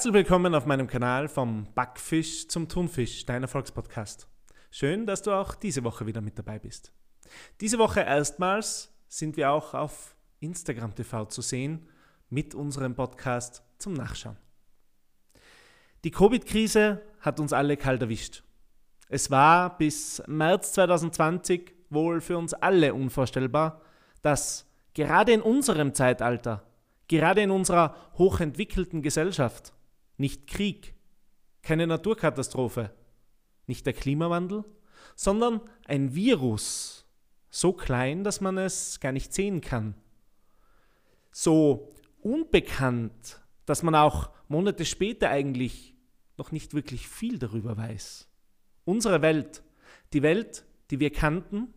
Herzlich willkommen auf meinem Kanal vom Backfisch zum Thunfisch, dein Erfolgspodcast. Schön, dass du auch diese Woche wieder mit dabei bist. Diese Woche erstmals sind wir auch auf Instagram TV zu sehen mit unserem Podcast zum Nachschauen. Die Covid-Krise hat uns alle kalt erwischt. Es war bis März 2020 wohl für uns alle unvorstellbar, dass gerade in unserem Zeitalter, gerade in unserer hochentwickelten Gesellschaft, nicht Krieg, keine Naturkatastrophe, nicht der Klimawandel, sondern ein Virus, so klein, dass man es gar nicht sehen kann, so unbekannt, dass man auch Monate später eigentlich noch nicht wirklich viel darüber weiß. Unsere Welt, die Welt, die wir kannten,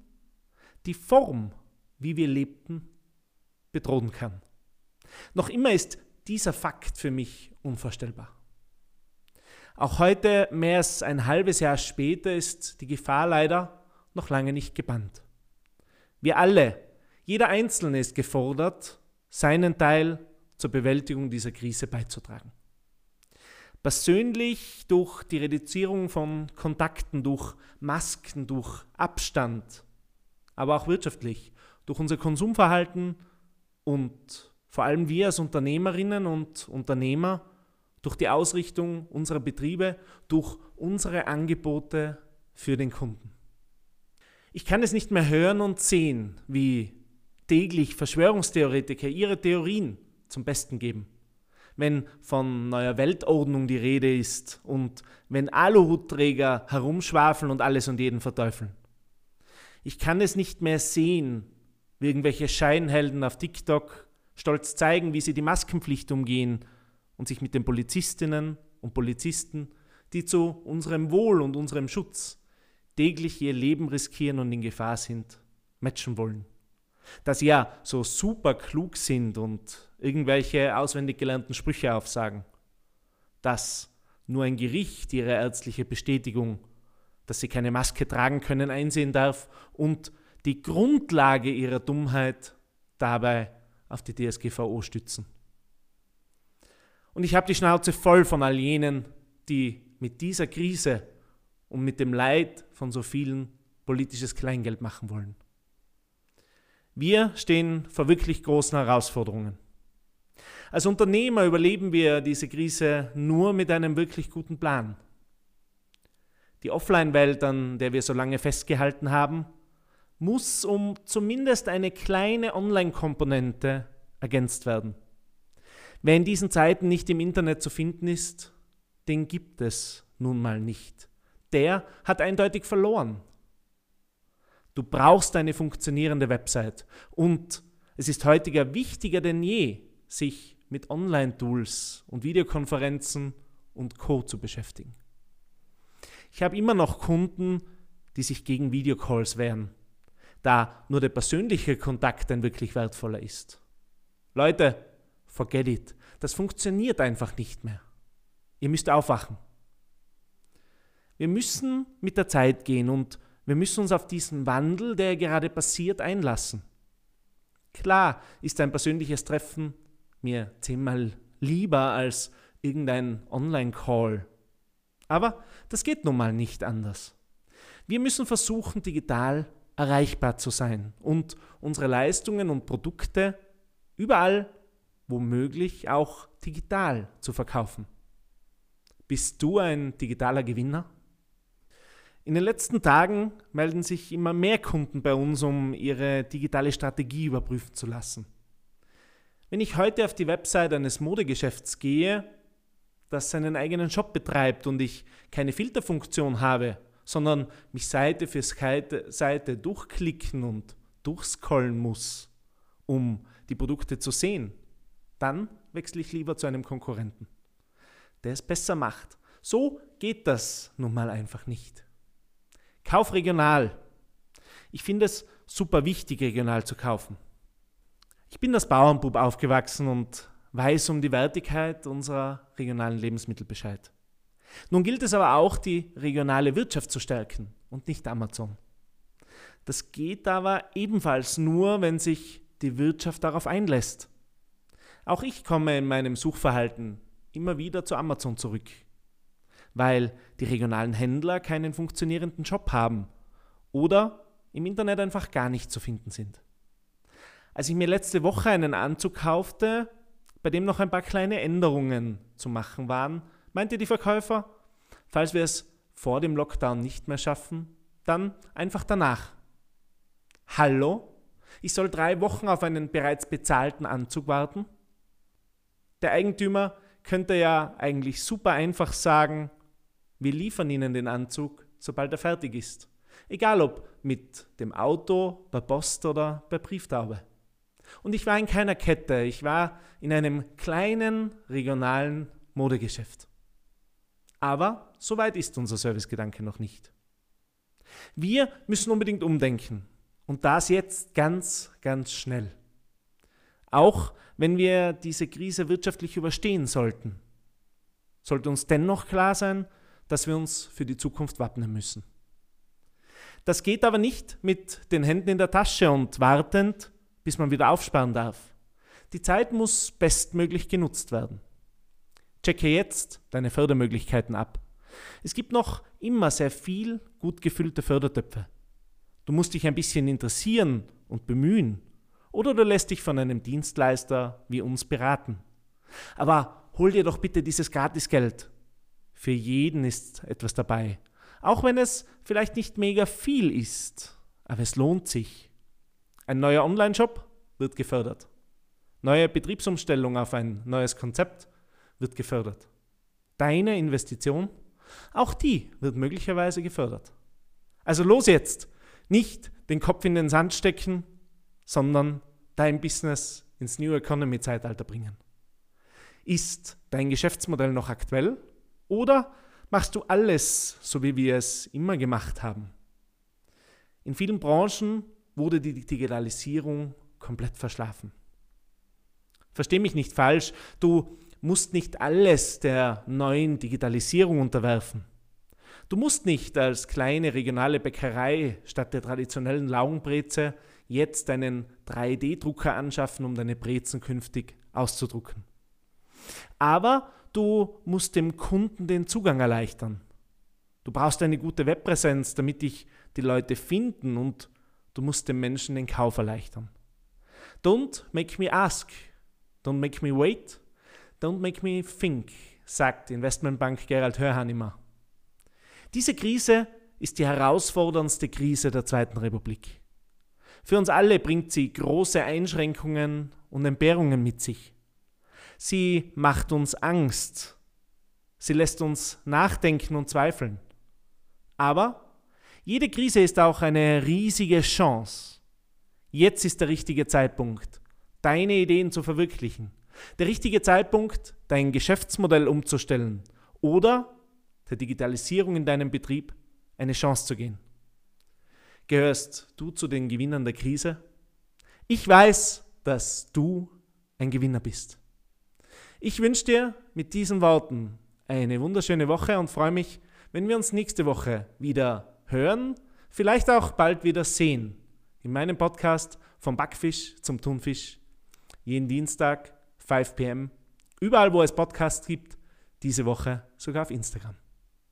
die Form, wie wir lebten, bedrohen kann. Noch immer ist dieser Fakt für mich unvorstellbar. Auch heute, mehr als ein halbes Jahr später, ist die Gefahr leider noch lange nicht gebannt. Wir alle, jeder Einzelne ist gefordert, seinen Teil zur Bewältigung dieser Krise beizutragen. Persönlich durch die Reduzierung von Kontakten, durch Masken, durch Abstand, aber auch wirtschaftlich, durch unser Konsumverhalten und vor allem wir als Unternehmerinnen und Unternehmer durch die Ausrichtung unserer Betriebe, durch unsere Angebote für den Kunden. Ich kann es nicht mehr hören und sehen, wie täglich Verschwörungstheoretiker ihre Theorien zum Besten geben. Wenn von neuer Weltordnung die Rede ist und wenn Aluhutträger herumschwafeln und alles und jeden verteufeln. Ich kann es nicht mehr sehen, wie irgendwelche Scheinhelden auf TikTok stolz zeigen, wie sie die Maskenpflicht umgehen und sich mit den Polizistinnen und Polizisten, die zu unserem Wohl und unserem Schutz täglich ihr Leben riskieren und in Gefahr sind, matchen wollen. Dass sie ja so super klug sind und irgendwelche auswendig gelernten Sprüche aufsagen. Dass nur ein Gericht ihre ärztliche Bestätigung, dass sie keine Maske tragen können, einsehen darf und die Grundlage ihrer Dummheit dabei auf die DSGVO stützen. Und ich habe die Schnauze voll von all jenen, die mit dieser Krise und mit dem Leid von so vielen politisches Kleingeld machen wollen. Wir stehen vor wirklich großen Herausforderungen. Als Unternehmer überleben wir diese Krise nur mit einem wirklich guten Plan. Die Offline-Welt, an der wir so lange festgehalten haben, muss um zumindest eine kleine Online-Komponente ergänzt werden. Wer in diesen Zeiten nicht im Internet zu finden ist, den gibt es nun mal nicht. Der hat eindeutig verloren. Du brauchst eine funktionierende Website und es ist heutiger wichtiger denn je, sich mit Online-Tools und Videokonferenzen und Co zu beschäftigen. Ich habe immer noch Kunden, die sich gegen Videocalls wehren da nur der persönliche Kontakt ein wirklich wertvoller ist. Leute, forget it. Das funktioniert einfach nicht mehr. Ihr müsst aufwachen. Wir müssen mit der Zeit gehen und wir müssen uns auf diesen Wandel, der gerade passiert, einlassen. Klar ist ein persönliches Treffen mir zehnmal lieber als irgendein Online-Call. Aber das geht nun mal nicht anders. Wir müssen versuchen, digital erreichbar zu sein und unsere Leistungen und Produkte überall, womöglich auch digital zu verkaufen. Bist du ein digitaler Gewinner? In den letzten Tagen melden sich immer mehr Kunden bei uns, um ihre digitale Strategie überprüfen zu lassen. Wenn ich heute auf die Website eines Modegeschäfts gehe, das seinen eigenen Shop betreibt und ich keine Filterfunktion habe, sondern mich Seite für Seite durchklicken und durchscrollen muss, um die Produkte zu sehen, dann wechsle ich lieber zu einem Konkurrenten, der es besser macht. So geht das nun mal einfach nicht. Kauf regional. Ich finde es super wichtig, regional zu kaufen. Ich bin als Bauernbub aufgewachsen und weiß um die Wertigkeit unserer regionalen Lebensmittel Bescheid. Nun gilt es aber auch, die regionale Wirtschaft zu stärken und nicht Amazon. Das geht aber ebenfalls nur, wenn sich die Wirtschaft darauf einlässt. Auch ich komme in meinem Suchverhalten immer wieder zu Amazon zurück, weil die regionalen Händler keinen funktionierenden Job haben oder im Internet einfach gar nicht zu finden sind. Als ich mir letzte Woche einen Anzug kaufte, bei dem noch ein paar kleine Änderungen zu machen waren, meinte die Verkäufer, falls wir es vor dem Lockdown nicht mehr schaffen, dann einfach danach. Hallo? Ich soll drei Wochen auf einen bereits bezahlten Anzug warten? Der Eigentümer könnte ja eigentlich super einfach sagen, wir liefern Ihnen den Anzug, sobald er fertig ist. Egal ob mit dem Auto, per Post oder per Brieftaube. Und ich war in keiner Kette, ich war in einem kleinen regionalen Modegeschäft. Aber so weit ist unser Servicegedanke noch nicht. Wir müssen unbedingt umdenken und das jetzt ganz, ganz schnell. Auch wenn wir diese Krise wirtschaftlich überstehen sollten, sollte uns dennoch klar sein, dass wir uns für die Zukunft wappnen müssen. Das geht aber nicht mit den Händen in der Tasche und wartend, bis man wieder aufsparen darf. Die Zeit muss bestmöglich genutzt werden. Checke jetzt deine Fördermöglichkeiten ab. Es gibt noch immer sehr viel gut gefüllte Fördertöpfe. Du musst dich ein bisschen interessieren und bemühen. Oder du lässt dich von einem Dienstleister wie uns beraten. Aber hol dir doch bitte dieses Gratisgeld. Für jeden ist etwas dabei. Auch wenn es vielleicht nicht mega viel ist, aber es lohnt sich. Ein neuer Online-Shop wird gefördert. Neue Betriebsumstellung auf ein neues Konzept wird gefördert. Deine Investition, auch die wird möglicherweise gefördert. Also los jetzt, nicht den Kopf in den Sand stecken, sondern dein Business ins New Economy Zeitalter bringen. Ist dein Geschäftsmodell noch aktuell oder machst du alles, so wie wir es immer gemacht haben? In vielen Branchen wurde die Digitalisierung komplett verschlafen. Versteh mich nicht falsch, du musst nicht alles der neuen Digitalisierung unterwerfen. Du musst nicht als kleine regionale Bäckerei statt der traditionellen Laugenbreze jetzt einen 3D-Drucker anschaffen, um deine Brezen künftig auszudrucken. Aber du musst dem Kunden den Zugang erleichtern. Du brauchst eine gute Webpräsenz, damit dich die Leute finden und du musst dem Menschen den Kauf erleichtern. Don't make me ask, don't make me wait, don't make me think, sagt Investmentbank Gerald Hörhan immer. Diese Krise ist die herausforderndste Krise der Zweiten Republik. Für uns alle bringt sie große Einschränkungen und Entbehrungen mit sich. Sie macht uns Angst. Sie lässt uns nachdenken und zweifeln. Aber jede Krise ist auch eine riesige Chance. Jetzt ist der richtige Zeitpunkt, deine Ideen zu verwirklichen. Der richtige Zeitpunkt, dein Geschäftsmodell umzustellen oder der Digitalisierung in deinem Betrieb eine Chance zu gehen. Gehörst du zu den Gewinnern der Krise? Ich weiß, dass du ein Gewinner bist. Ich wünsche dir mit diesen Worten eine wunderschöne Woche und freue mich, wenn wir uns nächste Woche wieder hören, vielleicht auch bald wieder sehen. In meinem Podcast vom Backfisch zum Thunfisch. Jeden Dienstag, 5 pm. Überall, wo es Podcasts gibt, diese Woche sogar auf Instagram.